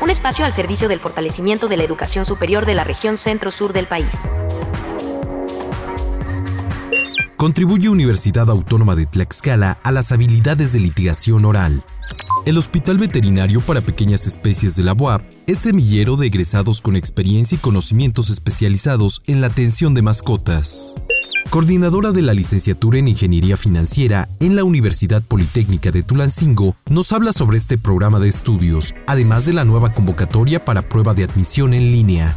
Un espacio al servicio del fortalecimiento de la educación superior de la región centro-sur del país. Contribuye Universidad Autónoma de Tlaxcala a las habilidades de litigación oral. El Hospital Veterinario para Pequeñas Especies de la UAP es semillero de egresados con experiencia y conocimientos especializados en la atención de mascotas coordinadora de la licenciatura en Ingeniería Financiera en la Universidad Politécnica de Tulancingo, nos habla sobre este programa de estudios, además de la nueva convocatoria para prueba de admisión en línea.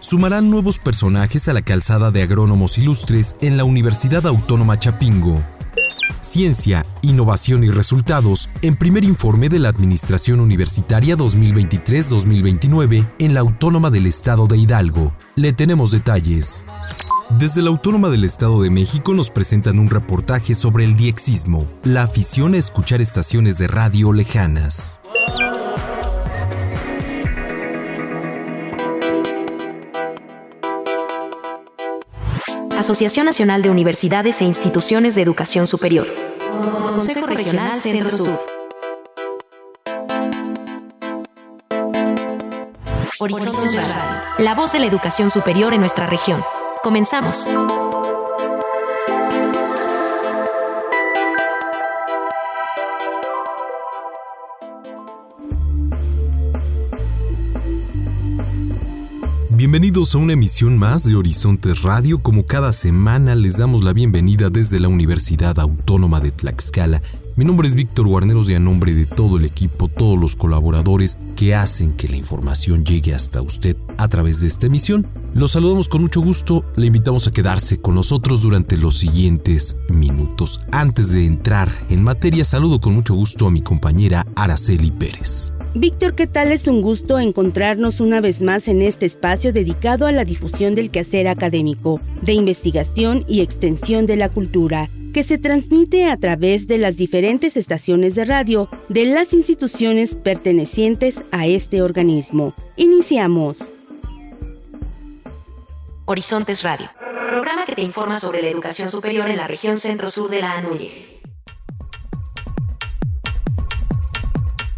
Sumarán nuevos personajes a la calzada de agrónomos ilustres en la Universidad Autónoma Chapingo. Ciencia, Innovación y Resultados en primer informe de la Administración Universitaria 2023-2029 en la Autónoma del Estado de Hidalgo. Le tenemos detalles. Desde la Autónoma del Estado de México nos presentan un reportaje sobre el diexismo, la afición a escuchar estaciones de radio lejanas. Asociación Nacional de Universidades e Instituciones de Educación Superior. Consejo Regional Centro Sur. Horizontes Radio. La voz de la educación superior en nuestra región. Comenzamos. Bienvenidos a una emisión más de Horizontes Radio. Como cada semana les damos la bienvenida desde la Universidad Autónoma de Tlaxcala mi nombre es Víctor Guarneros y a nombre de todo el equipo, todos los colaboradores que hacen que la información llegue hasta usted a través de esta emisión, los saludamos con mucho gusto, le invitamos a quedarse con nosotros durante los siguientes minutos. Antes de entrar en materia, saludo con mucho gusto a mi compañera Araceli Pérez. Víctor, ¿qué tal? Es un gusto encontrarnos una vez más en este espacio dedicado a la difusión del quehacer académico, de investigación y extensión de la cultura que se transmite a través de las diferentes estaciones de radio de las instituciones pertenecientes a este organismo. Iniciamos. Horizontes Radio, programa que te informa sobre la educación superior en la región centro-sur de la Anúñez.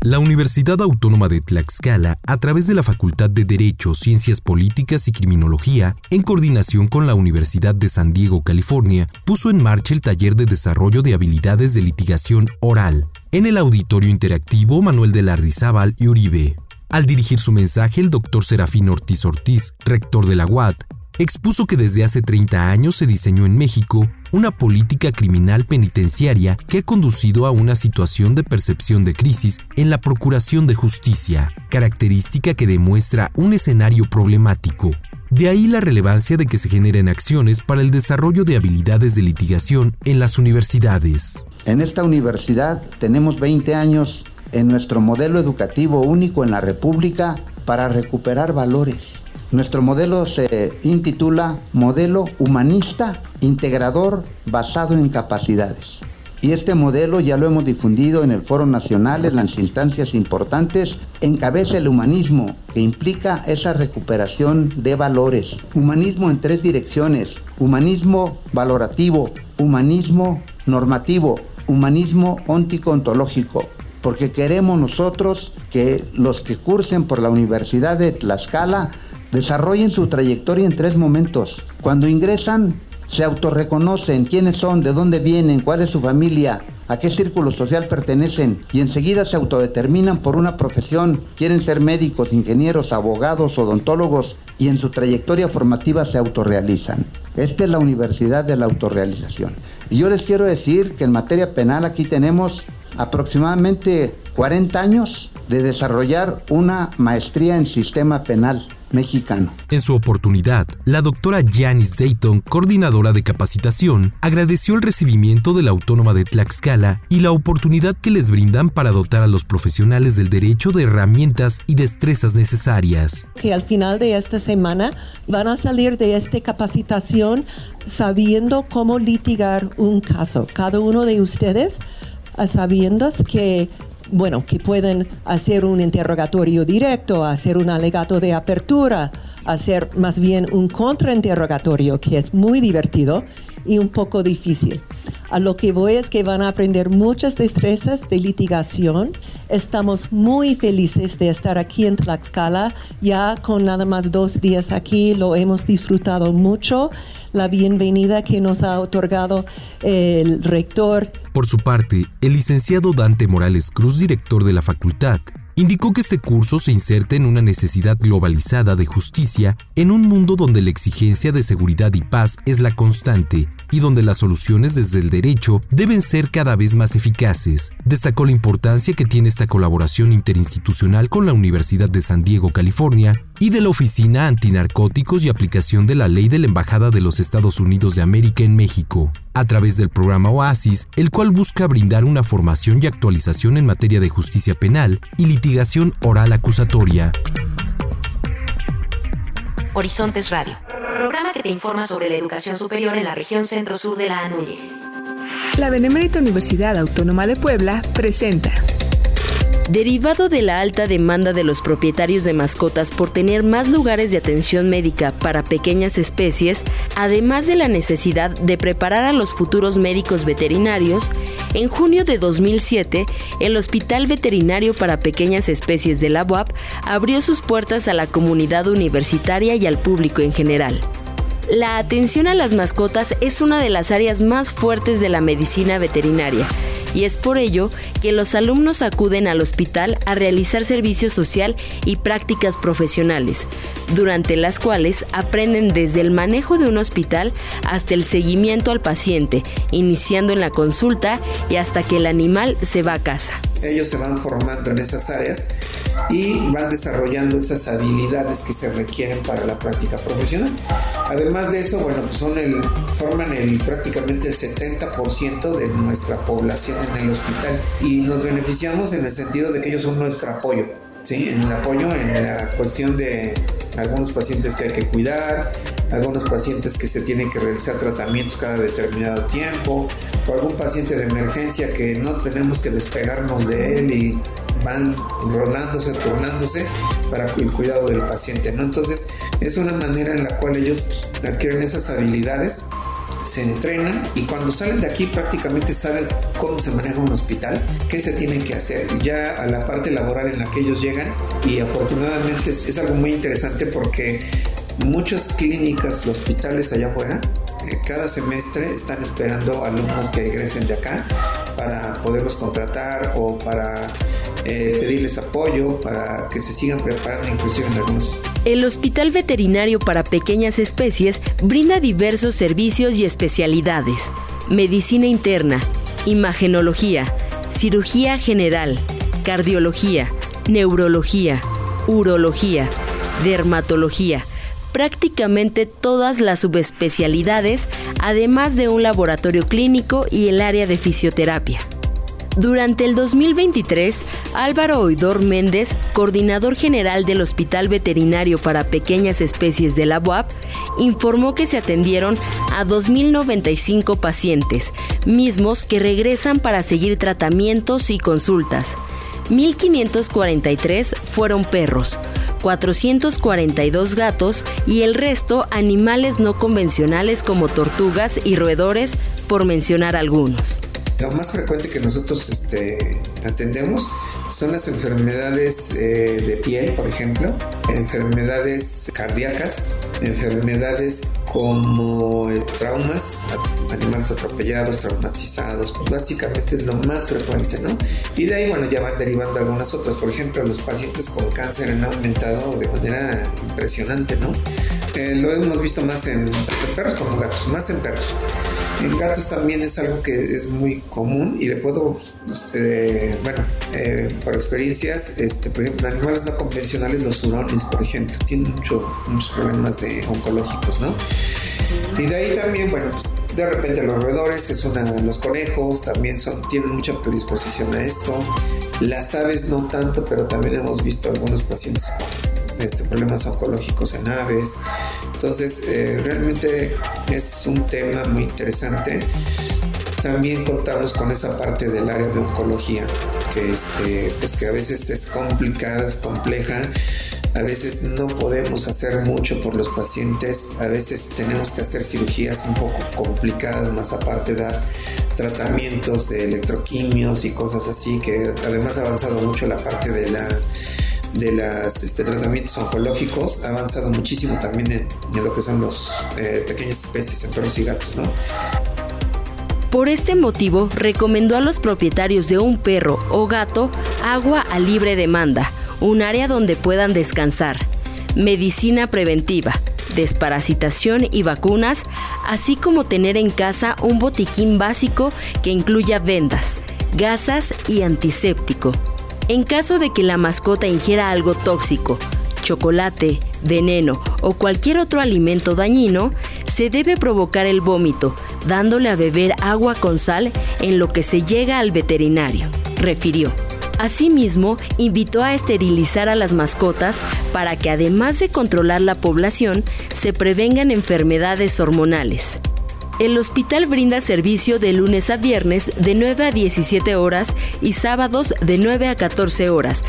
La Universidad Autónoma de Tlaxcala, a través de la Facultad de Derecho, Ciencias Políticas y Criminología, en coordinación con la Universidad de San Diego, California, puso en marcha el taller de desarrollo de habilidades de litigación oral en el Auditorio Interactivo Manuel de Lardizábal y Uribe. Al dirigir su mensaje, el doctor Serafín Ortiz Ortiz, rector de la UAT, expuso que desde hace 30 años se diseñó en México una política criminal penitenciaria que ha conducido a una situación de percepción de crisis en la procuración de justicia, característica que demuestra un escenario problemático. De ahí la relevancia de que se generen acciones para el desarrollo de habilidades de litigación en las universidades. En esta universidad tenemos 20 años en nuestro modelo educativo único en la República para recuperar valores nuestro modelo se intitula Modelo Humanista Integrador basado en capacidades. Y este modelo ya lo hemos difundido en el Foro Nacional, en las instancias importantes, encabeza el humanismo, que implica esa recuperación de valores. Humanismo en tres direcciones, humanismo valorativo, humanismo normativo, humanismo ontico-ontológico porque queremos nosotros que los que cursen por la Universidad de Tlaxcala desarrollen su trayectoria en tres momentos. Cuando ingresan, se autorreconocen quiénes son, de dónde vienen, cuál es su familia, a qué círculo social pertenecen y enseguida se autodeterminan por una profesión, quieren ser médicos, ingenieros, abogados, odontólogos y en su trayectoria formativa se autorrealizan. Esta es la Universidad de la Autorrealización. Y yo les quiero decir que en materia penal aquí tenemos aproximadamente 40 años de desarrollar una maestría en sistema penal mexicano. En su oportunidad, la doctora Janice Dayton, coordinadora de capacitación, agradeció el recibimiento de la Autónoma de Tlaxcala y la oportunidad que les brindan para dotar a los profesionales del derecho de herramientas y destrezas necesarias. Que al final de esta semana van a salir de esta capacitación sabiendo cómo litigar un caso. Cada uno de ustedes sabiendo que bueno, que pueden hacer un interrogatorio directo, hacer un alegato de apertura, hacer más bien un contrainterrogatorio, que es muy divertido y un poco difícil. A lo que voy es que van a aprender muchas destrezas de litigación. Estamos muy felices de estar aquí en Tlaxcala. Ya con nada más dos días aquí lo hemos disfrutado mucho. La bienvenida que nos ha otorgado el rector. Por su parte, el licenciado Dante Morales Cruz, director de la facultad, indicó que este curso se inserta en una necesidad globalizada de justicia en un mundo donde la exigencia de seguridad y paz es la constante y donde las soluciones desde el derecho deben ser cada vez más eficaces. Destacó la importancia que tiene esta colaboración interinstitucional con la Universidad de San Diego, California, y de la Oficina Antinarcóticos y Aplicación de la Ley de la Embajada de los Estados Unidos de América en México, a través del programa OASIS, el cual busca brindar una formación y actualización en materia de justicia penal y litigación oral acusatoria. Horizontes Radio, programa que te informa sobre la educación superior en la región centro-sur de la Anúñez. La Benemérita Universidad Autónoma de Puebla presenta Derivado de la alta demanda de los propietarios de mascotas por tener más lugares de atención médica para pequeñas especies, además de la necesidad de preparar a los futuros médicos veterinarios, en junio de 2007, el Hospital Veterinario para Pequeñas Especies de la UAP abrió sus puertas a la comunidad universitaria y al público en general. La atención a las mascotas es una de las áreas más fuertes de la medicina veterinaria y es por ello que los alumnos acuden al hospital a realizar servicio social y prácticas profesionales, durante las cuales aprenden desde el manejo de un hospital hasta el seguimiento al paciente, iniciando en la consulta y hasta que el animal se va a casa. Ellos se van formando en esas áreas y van desarrollando esas habilidades que se requieren para la práctica profesional. Además de eso, bueno, pues son el, forman el, prácticamente el 70% de nuestra población en el hospital y nos beneficiamos en el sentido de que ellos son nuestro apoyo. ¿Sí? En el apoyo en la cuestión de algunos pacientes que hay que cuidar, algunos pacientes que se tienen que realizar tratamientos cada determinado tiempo, o algún paciente de emergencia que no tenemos que despegarnos de él y van rolándose, turnándose para el cuidado del paciente, ¿no? Entonces, es una manera en la cual ellos adquieren esas habilidades se entrenan y cuando salen de aquí prácticamente saben cómo se maneja un hospital, qué se tienen que hacer. Ya a la parte laboral en la que ellos llegan y afortunadamente es, algo muy interesante porque muchas clínicas, hospitales allá afuera, eh, cada semestre están esperando alumnos que egresen de acá para poderlos contratar o para eh, pedirles apoyo, para que se sigan preparando inclusive en algunos el Hospital Veterinario para Pequeñas Especies brinda diversos servicios y especialidades. Medicina interna, imagenología, cirugía general, cardiología, neurología, urología, dermatología, prácticamente todas las subespecialidades, además de un laboratorio clínico y el área de fisioterapia. Durante el 2023, Álvaro Oidor Méndez, coordinador general del Hospital Veterinario para Pequeñas Especies de la UAP, informó que se atendieron a 2.095 pacientes, mismos que regresan para seguir tratamientos y consultas. 1.543 fueron perros, 442 gatos y el resto animales no convencionales como tortugas y roedores, por mencionar algunos. Lo más frecuente que nosotros este, atendemos son las enfermedades eh, de piel, por ejemplo, enfermedades cardíacas, enfermedades como eh, traumas, animales atropellados, traumatizados, pues básicamente es lo más frecuente, ¿no? Y de ahí, bueno, ya van derivando algunas otras, por ejemplo, los pacientes con cáncer han aumentado de manera impresionante, ¿no? Eh, lo hemos visto más en, en perros como gatos, más en perros. En gatos también es algo que es muy común y le puedo, este, bueno, eh, por experiencias, este, por ejemplo, animales no convencionales, los hurones, por ejemplo, tienen mucho, muchos problemas de oncológicos, ¿no? Y de ahí también, bueno, pues de repente los roedores, es una, los conejos también son, tienen mucha predisposición a esto. Las aves no tanto, pero también hemos visto algunos pacientes con este, problemas oncológicos en aves. Entonces, eh, realmente es un tema muy interesante. También contamos con esa parte del área de oncología, que, este, pues que a veces es complicada, es compleja. a veces no podemos hacer mucho por los pacientes, a veces tenemos que hacer cirugías un poco complicadas, más aparte dar tratamientos de electroquimios y cosas así, que además ha avanzado mucho la parte de la de los este, tratamientos oncológicos ha avanzado muchísimo también en, lo que son los eh, pequeñas especies en perros y gatos, ¿no? Por este motivo, recomendó a los propietarios de un perro o gato agua a libre demanda, un área donde puedan descansar, medicina preventiva, desparasitación y vacunas, así como tener en casa un botiquín básico que incluya vendas, gasas y antiséptico. En caso de que la mascota ingiera algo tóxico, chocolate, veneno o cualquier otro alimento dañino, se debe provocar el vómito, dándole a beber agua con sal en lo que se llega al veterinario, refirió. Asimismo, invitó a esterilizar a las mascotas para que además de controlar la población, se prevengan enfermedades hormonales. El hospital brinda servicio de lunes a viernes de 9 a 17 horas y sábados de 9 a 14 horas.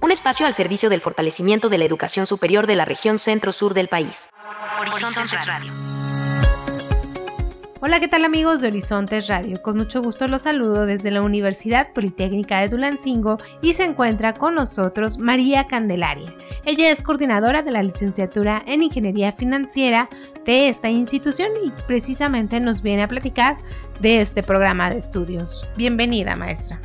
Un espacio al servicio del fortalecimiento de la educación superior de la región centro-sur del país. Horizontes Radio. Hola, ¿qué tal amigos de Horizontes Radio? Con mucho gusto los saludo desde la Universidad Politécnica de Tulancingo y se encuentra con nosotros María Candelaria. Ella es coordinadora de la licenciatura en Ingeniería Financiera de esta institución y precisamente nos viene a platicar de este programa de estudios. Bienvenida, maestra.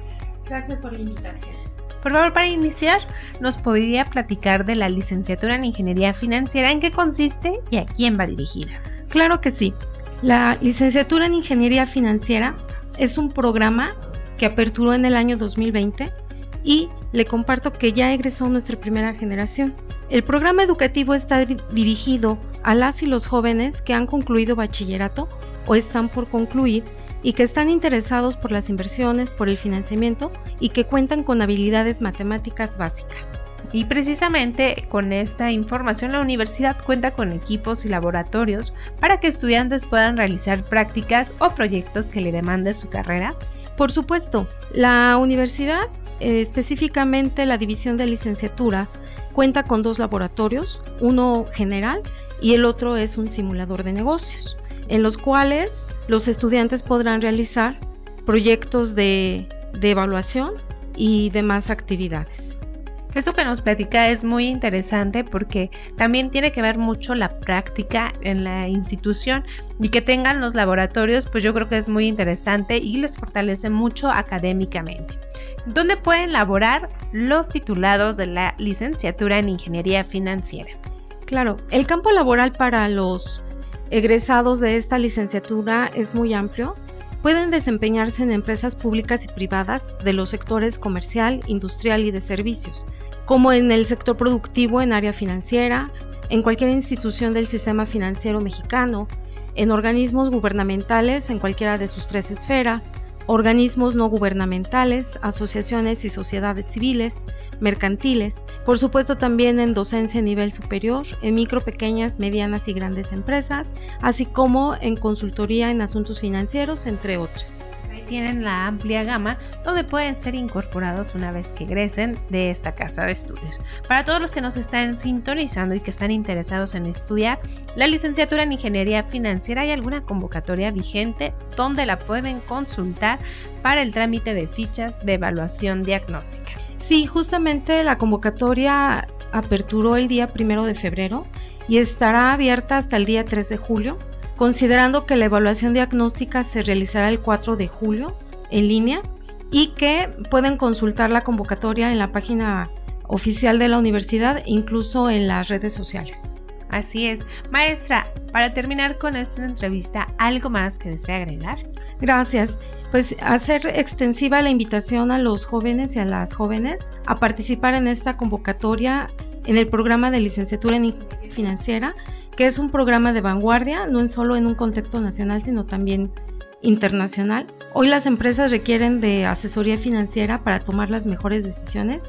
Gracias por la invitación. Por favor, para iniciar, ¿nos podría platicar de la licenciatura en Ingeniería Financiera, en qué consiste y a quién va dirigida? Claro que sí. La licenciatura en Ingeniería Financiera es un programa que aperturó en el año 2020 y le comparto que ya egresó nuestra primera generación. El programa educativo está dirigido a las y los jóvenes que han concluido bachillerato o están por concluir y que están interesados por las inversiones, por el financiamiento y que cuentan con habilidades matemáticas básicas. Y precisamente con esta información la universidad cuenta con equipos y laboratorios para que estudiantes puedan realizar prácticas o proyectos que le demande su carrera. Por supuesto, la universidad, eh, específicamente la división de licenciaturas, cuenta con dos laboratorios, uno general y el otro es un simulador de negocios, en los cuales los estudiantes podrán realizar proyectos de, de evaluación y demás actividades. Eso que nos platica es muy interesante porque también tiene que ver mucho la práctica en la institución y que tengan los laboratorios, pues yo creo que es muy interesante y les fortalece mucho académicamente. ¿Dónde pueden laborar los titulados de la licenciatura en Ingeniería Financiera? Claro, el campo laboral para los egresados de esta licenciatura es muy amplio. Pueden desempeñarse en empresas públicas y privadas de los sectores comercial, industrial y de servicios como en el sector productivo en área financiera, en cualquier institución del sistema financiero mexicano, en organismos gubernamentales en cualquiera de sus tres esferas, organismos no gubernamentales, asociaciones y sociedades civiles, mercantiles, por supuesto también en docencia a nivel superior, en micro, pequeñas, medianas y grandes empresas, así como en consultoría en asuntos financieros, entre otras tienen la amplia gama donde pueden ser incorporados una vez que egresen de esta casa de estudios. Para todos los que nos están sintonizando y que están interesados en estudiar la licenciatura en Ingeniería Financiera, ¿hay alguna convocatoria vigente donde la pueden consultar para el trámite de fichas de evaluación diagnóstica? Sí, justamente la convocatoria aperturó el día primero de febrero y estará abierta hasta el día 3 de julio considerando que la evaluación diagnóstica se realizará el 4 de julio en línea y que pueden consultar la convocatoria en la página oficial de la universidad, incluso en las redes sociales. Así es. Maestra, para terminar con esta entrevista, ¿algo más que desea agregar? Gracias. Pues hacer extensiva la invitación a los jóvenes y a las jóvenes a participar en esta convocatoria en el programa de licenciatura en financiera que es un programa de vanguardia, no solo en un contexto nacional, sino también internacional. Hoy las empresas requieren de asesoría financiera para tomar las mejores decisiones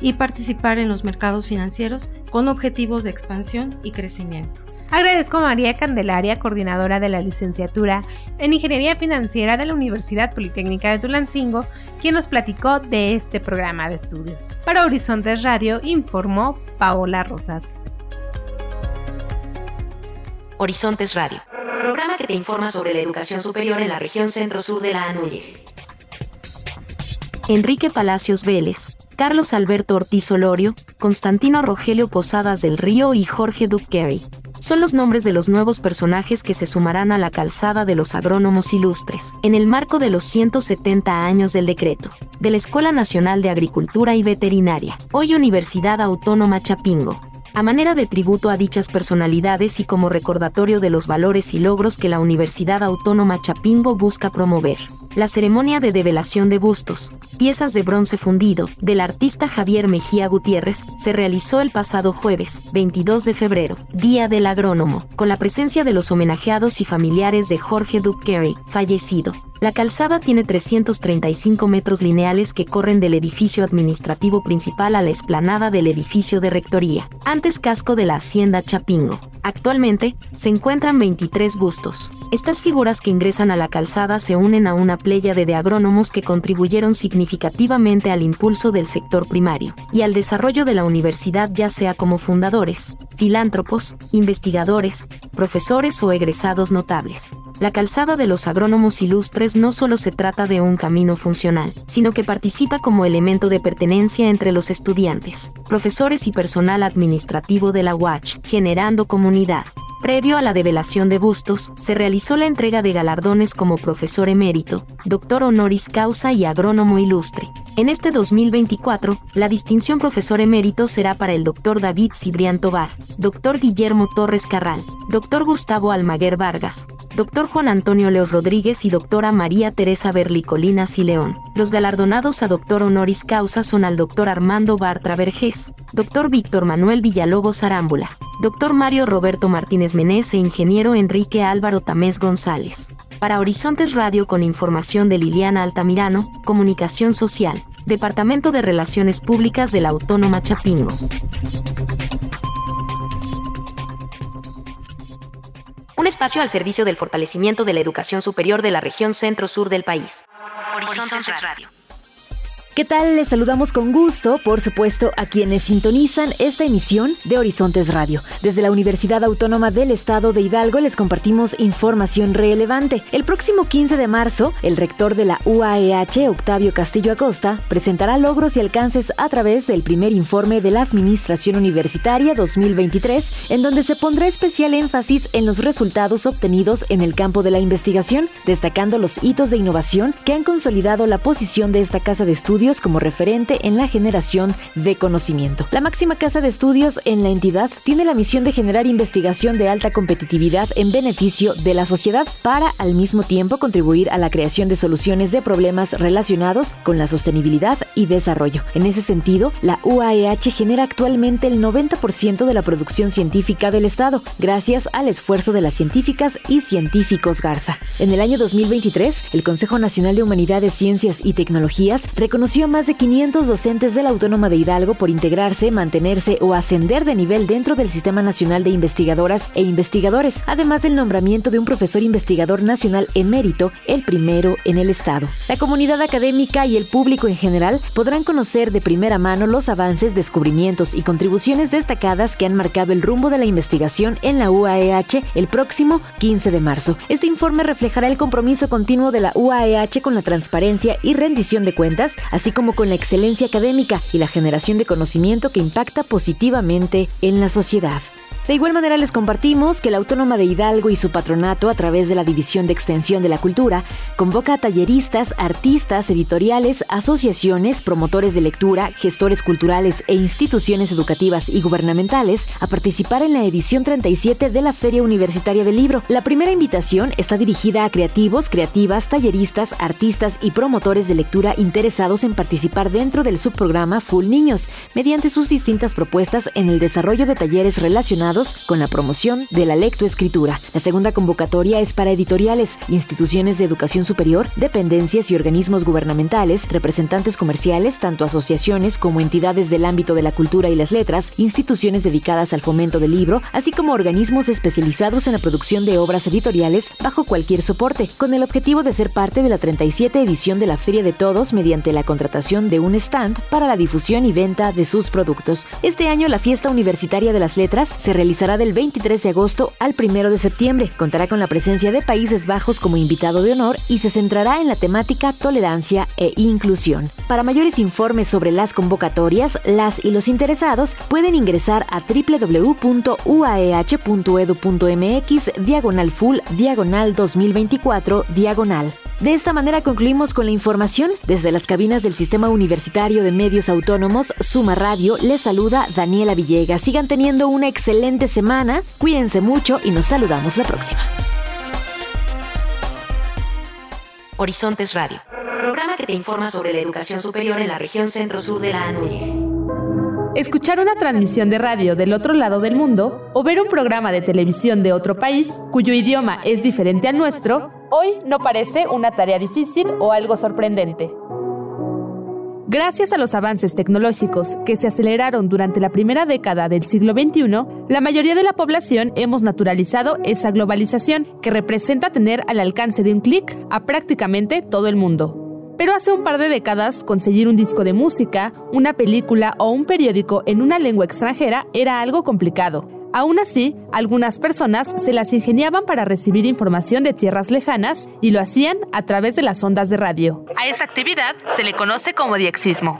y participar en los mercados financieros con objetivos de expansión y crecimiento. Agradezco a María Candelaria, coordinadora de la licenciatura en Ingeniería Financiera de la Universidad Politécnica de Tulancingo, quien nos platicó de este programa de estudios. Para Horizontes Radio informó Paola Rosas. Horizontes Radio, programa que te informa sobre la educación superior en la región centro-sur de la Anúñez. Enrique Palacios Vélez, Carlos Alberto Ortiz Olorio, Constantino Rogelio Posadas del Río y Jorge Duque son los nombres de los nuevos personajes que se sumarán a la calzada de los agrónomos ilustres, en el marco de los 170 años del decreto, de la Escuela Nacional de Agricultura y Veterinaria, hoy Universidad Autónoma Chapingo, a manera de tributo a dichas personalidades y como recordatorio de los valores y logros que la Universidad Autónoma Chapingo busca promover. La ceremonia de develación de bustos, piezas de bronce fundido, del artista Javier Mejía Gutiérrez, se realizó el pasado jueves, 22 de febrero, Día del Agrónomo, con la presencia de los homenajeados y familiares de Jorge Duque fallecido, la calzada tiene 335 metros lineales que corren del edificio administrativo principal a la explanada del edificio de rectoría, antes casco de la Hacienda Chapingo. Actualmente, se encuentran 23 bustos. Estas figuras que ingresan a la calzada se unen a una playa de agrónomos que contribuyeron significativamente al impulso del sector primario y al desarrollo de la universidad ya sea como fundadores, filántropos, investigadores, profesores o egresados notables. La calzada de los agrónomos ilustres no solo se trata de un camino funcional, sino que participa como elemento de pertenencia entre los estudiantes, profesores y personal administrativo de la UACH, generando comunidad. Previo a la develación de bustos, se realizó la entrega de galardones como profesor emérito, doctor honoris causa y agrónomo ilustre. En este 2024, la distinción profesor emérito será para el doctor David Cibrián Tobar, doctor Guillermo Torres Carral, doctor Gustavo Almaguer Vargas, doctor Juan Antonio Leos Rodríguez y doctora María Teresa Berlicolina Sileón. Los galardonados a doctor honoris causa son al doctor Armando Bartra Vergés, doctor Víctor Manuel Villalobos Arámbula, doctor Mario Roberto Martínez Menés e ingeniero Enrique Álvaro Tamés González. Para Horizontes Radio con información de Liliana Altamirano, Comunicación Social, Departamento de Relaciones Públicas de la Autónoma Chapingo. Un espacio al servicio del fortalecimiento de la educación superior de la región centro-sur del país. Horizontes Radio. ¿Qué tal? Les saludamos con gusto, por supuesto, a quienes sintonizan esta emisión de Horizontes Radio. Desde la Universidad Autónoma del Estado de Hidalgo les compartimos información relevante. El próximo 15 de marzo, el rector de la UAEH, Octavio Castillo Acosta, presentará logros y alcances a través del primer informe de la Administración Universitaria 2023, en donde se pondrá especial énfasis en los resultados obtenidos en el campo de la investigación, destacando los hitos de innovación que han consolidado la posición de esta casa de estudios como referente en la generación de conocimiento. La máxima casa de estudios en la entidad tiene la misión de generar investigación de alta competitividad en beneficio de la sociedad para al mismo tiempo contribuir a la creación de soluciones de problemas relacionados con la sostenibilidad y desarrollo. En ese sentido, la UAEH genera actualmente el 90% de la producción científica del Estado, gracias al esfuerzo de las científicas y científicos Garza. En el año 2023, el Consejo Nacional de Humanidades, Ciencias y Tecnologías reconoció a más de 500 docentes de la Autónoma de Hidalgo por integrarse, mantenerse o ascender de nivel dentro del Sistema Nacional de Investigadoras e Investigadores, además del nombramiento de un profesor investigador nacional emérito, el primero en el Estado. La comunidad académica y el público en general podrán conocer de primera mano los avances, descubrimientos y contribuciones destacadas que han marcado el rumbo de la investigación en la UAEH el próximo 15 de marzo. Este informe reflejará el compromiso continuo de la UAEH con la transparencia y rendición de cuentas, así como con la excelencia académica y la generación de conocimiento que impacta positivamente en la sociedad. De igual manera les compartimos que la Autónoma de Hidalgo y su patronato a través de la División de Extensión de la Cultura convoca a talleristas, artistas, editoriales, asociaciones, promotores de lectura, gestores culturales e instituciones educativas y gubernamentales a participar en la edición 37 de la Feria Universitaria del Libro. La primera invitación está dirigida a creativos, creativas, talleristas, artistas y promotores de lectura interesados en participar dentro del subprograma Full Niños, mediante sus distintas propuestas en el desarrollo de talleres relacionados con la promoción de la lectoescritura. La segunda convocatoria es para editoriales, instituciones de educación superior, dependencias y organismos gubernamentales, representantes comerciales, tanto asociaciones como entidades del ámbito de la cultura y las letras, instituciones dedicadas al fomento del libro, así como organismos especializados en la producción de obras editoriales bajo cualquier soporte, con el objetivo de ser parte de la 37 edición de la Feria de Todos mediante la contratación de un stand para la difusión y venta de sus productos. Este año la fiesta universitaria de las letras se realizará del 23 de agosto al 1 de septiembre. Contará con la presencia de Países Bajos como invitado de honor y se centrará en la temática tolerancia e inclusión. Para mayores informes sobre las convocatorias, las y los interesados pueden ingresar a www.uaeh.edu.mx diagonal full diagonal 2024 diagonal. De esta manera concluimos con la información. Desde las cabinas del Sistema Universitario de Medios Autónomos, Suma Radio, les saluda Daniela Villegas. Sigan teniendo una excelente semana, cuídense mucho y nos saludamos la próxima. Horizontes Radio, programa que te informa sobre la educación superior en la región centro-sur de la Anúñez. Escuchar una transmisión de radio del otro lado del mundo o ver un programa de televisión de otro país cuyo idioma es diferente al nuestro, hoy no parece una tarea difícil o algo sorprendente. Gracias a los avances tecnológicos que se aceleraron durante la primera década del siglo XXI, la mayoría de la población hemos naturalizado esa globalización que representa tener al alcance de un clic a prácticamente todo el mundo. Pero hace un par de décadas, conseguir un disco de música, una película o un periódico en una lengua extranjera era algo complicado. Aún así, algunas personas se las ingeniaban para recibir información de tierras lejanas y lo hacían a través de las ondas de radio. A esa actividad se le conoce como diexismo.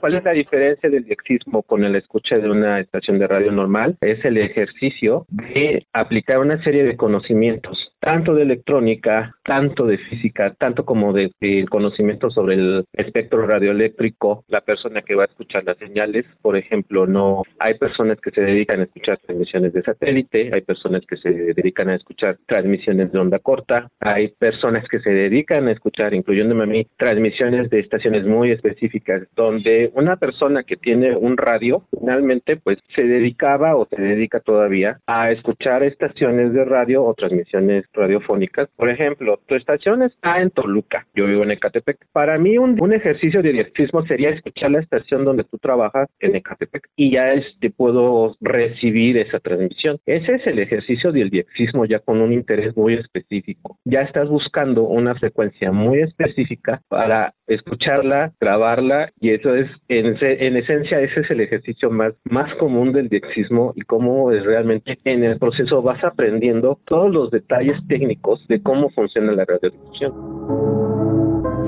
¿Cuál es la diferencia del diexismo con el escucha de una estación de radio normal? Es el ejercicio de aplicar una serie de conocimientos tanto de electrónica, tanto de física, tanto como de, conocimiento sobre el espectro radioeléctrico, la persona que va a escuchar las señales, por ejemplo, no hay personas que se dedican a escuchar transmisiones de satélite, hay personas que se dedican a escuchar transmisiones de onda corta, hay personas que se dedican a escuchar, incluyéndome a mí, transmisiones de estaciones muy específicas, donde una persona que tiene un radio, finalmente, pues se dedicaba o se dedica todavía a escuchar estaciones de radio o transmisiones radiofónicas. Por ejemplo, tu estación está en Toluca, yo vivo en Ecatepec. Para mí un, ejercicio de diexismo sería escuchar la estación donde tú trabajas en Ecatepec y ya este, puedo recibir esa transmisión. Ese es el ejercicio del diexismo ya con un interés muy específico. Ya estás buscando una frecuencia muy específica para escucharla, grabarla y eso es, en, en esencia, ese es el ejercicio más, más común del diexismo y cómo es realmente en el proceso vas aprendiendo todos los detalles técnicos de cómo funciona la radiodifusión.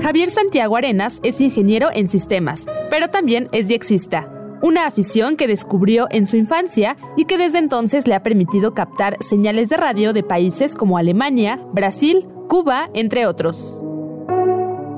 Javier Santiago Arenas es ingeniero en sistemas, pero también es diexista, una afición que descubrió en su infancia y que desde entonces le ha permitido captar señales de radio de países como Alemania, Brasil, Cuba, entre otros.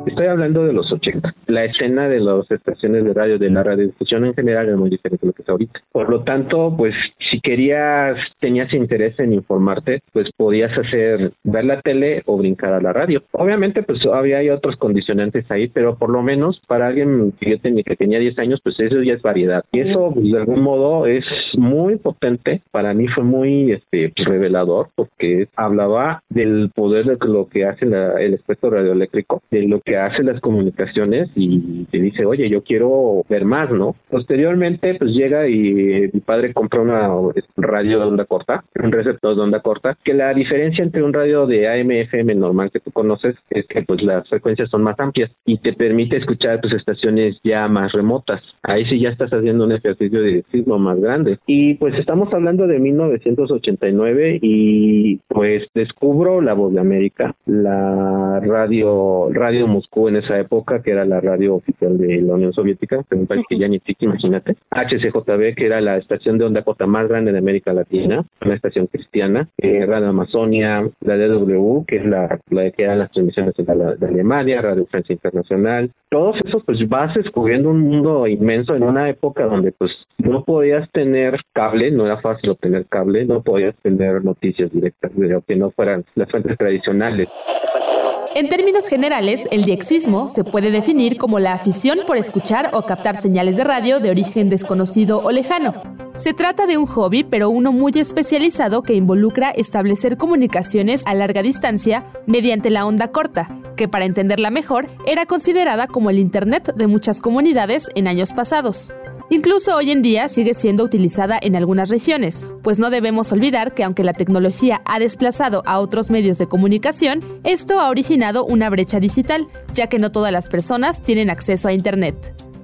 Estoy hablando de los 80. La escena de las estaciones de radio, de la radiodifusión en general, es muy diferente de lo que es ahorita. Por lo tanto, pues si querías, tenías interés en informarte, pues podías hacer, ver la tele o brincar a la radio. Obviamente, pues había otros condicionantes ahí, pero por lo menos para alguien que yo tenía, que tenía 10 años, pues eso ya es variedad. Y eso, pues, de algún modo, es muy potente. Para mí fue muy este, revelador porque hablaba del poder de lo que hace el espectro radioeléctrico, de lo que hace las comunicaciones y te dice, oye, yo quiero ver más, ¿no? Posteriormente, pues llega y mi padre compra una radio de onda corta, un receptor de onda corta, que la diferencia entre un radio de AM FM normal que tú conoces es que pues las frecuencias son más amplias y te permite escuchar tus estaciones ya más remotas. Ahí sí ya estás haciendo un ejercicio de sismo más grande. Y pues estamos hablando de 1989 y pues descubro la voz de América, la radio Radio Moscú en esa época que era la radio oficial de la Unión Soviética, un país que ya ni existe, imagínate. HCJB que era la estación de onda corta más grande de América Latina, una estación cristiana, eh, Radio Amazonia, la DW, que es la, la que eran las transmisiones de, de Alemania, Radio Francia Internacional, todos esos pues vas descubriendo un mundo inmenso en una época donde pues no podías tener cable, no era fácil obtener cable, no podías tener noticias directas, que no fueran las fuentes tradicionales. En términos generales, el diexismo se puede definir como la afición por escuchar o captar señales de radio de origen desconocido o lejano. Se trata de un hobby, pero uno muy especializado que involucra establecer comunicaciones a larga distancia mediante la onda corta, que para entenderla mejor era considerada como el Internet de muchas comunidades en años pasados. Incluso hoy en día sigue siendo utilizada en algunas regiones, pues no debemos olvidar que aunque la tecnología ha desplazado a otros medios de comunicación, esto ha originado una brecha digital, ya que no todas las personas tienen acceso a Internet.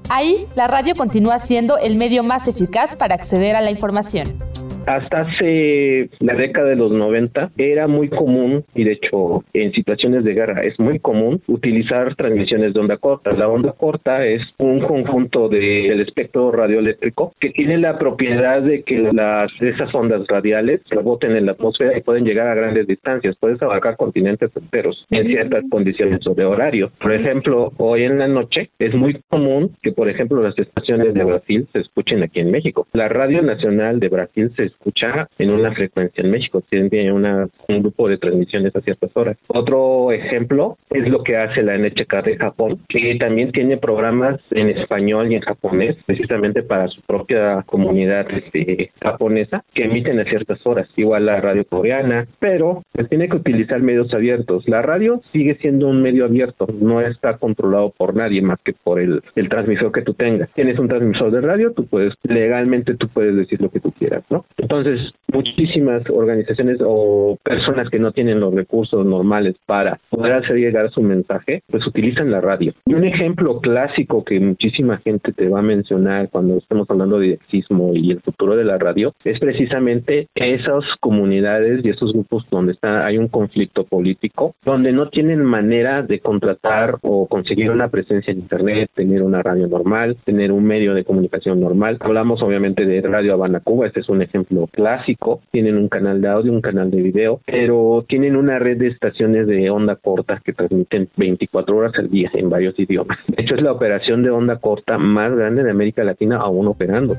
Ahí, la radio continúa siendo el medio más eficaz para acceder a la información. Hasta hace la década de los 90 era muy común, y de hecho en situaciones de guerra es muy común, utilizar transmisiones de onda corta. La onda corta es un conjunto del espectro radioeléctrico que tiene la propiedad de que las, esas ondas radiales reboten en la atmósfera y pueden llegar a grandes distancias. Puedes abarcar continentes enteros en ciertas condiciones de horario. Por ejemplo, hoy en la noche es muy común que, por ejemplo, las estaciones de Brasil se escuchen aquí en México. La Radio Nacional de Brasil se escucha en una frecuencia en México, tiene una, un grupo de transmisiones a ciertas horas. Otro ejemplo es lo que hace la NHK de Japón, que también tiene programas en español y en japonés, precisamente para su propia comunidad este, japonesa, que emiten a ciertas horas, igual la radio coreana, pero pues tiene que utilizar medios abiertos. La radio sigue siendo un medio abierto, no está controlado por nadie más que por el, el transmisor que tú tengas. Tienes un transmisor de radio, tú puedes, legalmente tú puedes decir lo que tú quieras, ¿no? Entonces, muchísimas organizaciones o personas que no tienen los recursos normales para poder hacer llegar su mensaje, pues utilizan la radio. Y un ejemplo clásico que muchísima gente te va a mencionar cuando estemos hablando de sismo y el futuro de la radio es precisamente esas comunidades y esos grupos donde está hay un conflicto político, donde no tienen manera de contratar o conseguir una presencia en internet, tener una radio normal, tener un medio de comunicación normal. Hablamos obviamente de Radio Habana Cuba, este es un ejemplo clásico, tienen un canal de audio, un canal de video, pero tienen una red de estaciones de onda corta que transmiten 24 horas al día en varios idiomas. De hecho, es la operación de onda corta más grande de América Latina aún operando.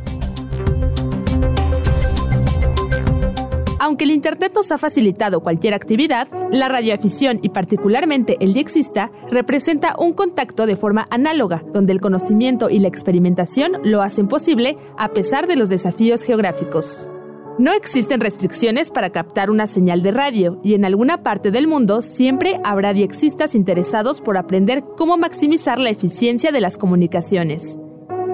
Aunque el Internet nos ha facilitado cualquier actividad, la radioafición y particularmente el diexista representa un contacto de forma análoga, donde el conocimiento y la experimentación lo hacen posible a pesar de los desafíos geográficos. No existen restricciones para captar una señal de radio y en alguna parte del mundo siempre habrá diexistas interesados por aprender cómo maximizar la eficiencia de las comunicaciones.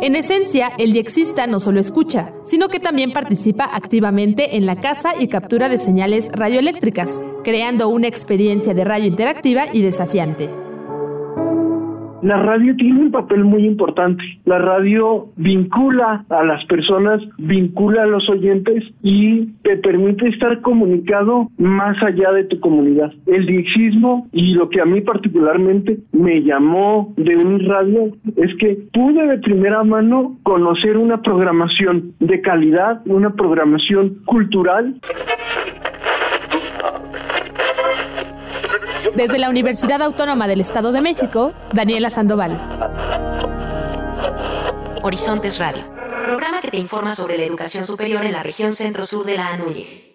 En esencia, el diexista no solo escucha, sino que también participa activamente en la caza y captura de señales radioeléctricas, creando una experiencia de radio interactiva y desafiante. La radio tiene un papel muy importante. La radio vincula a las personas, vincula a los oyentes y te permite estar comunicado más allá de tu comunidad. El diexismo y lo que a mí particularmente me llamó de un radio es que pude de primera mano conocer una programación de calidad, una programación cultural. Desde la Universidad Autónoma del Estado de México, Daniela Sandoval. Horizontes Radio, programa que te informa sobre la educación superior en la región centro-sur de la Anúñez.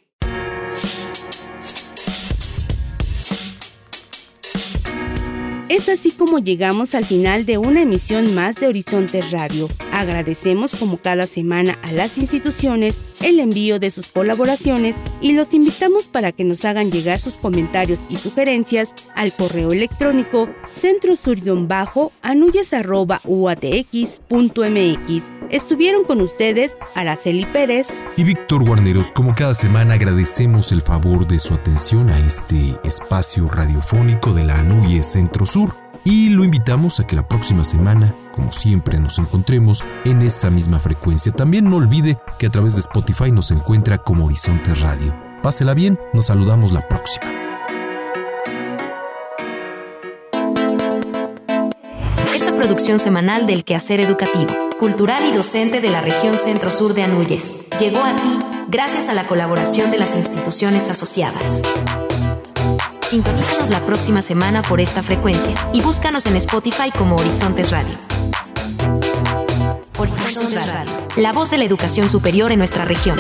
Es así como llegamos al final de una emisión más de Horizontes Radio. Agradecemos como cada semana a las instituciones el envío de sus colaboraciones y los invitamos para que nos hagan llegar sus comentarios y sugerencias al correo electrónico centrosur-anuyes.uatx.mx. Estuvieron con ustedes Araceli Pérez y Víctor Guarneros. Como cada semana agradecemos el favor de su atención a este espacio radiofónico de la Anuye Centro Sur y lo invitamos a que la próxima semana, como siempre, nos encontremos en esta misma frecuencia. También no olvide que a través de Spotify nos encuentra como Horizonte Radio. Pásela bien, nos saludamos la próxima. Esta producción semanal del quehacer educativo, cultural y docente de la región centro-sur de Anuyes llegó a ti gracias a la colaboración de las instituciones asociadas. Sintonízanos la próxima semana por esta frecuencia y búscanos en Spotify como Horizontes Radio. Horizontes Radio, la voz de la educación superior en nuestra región.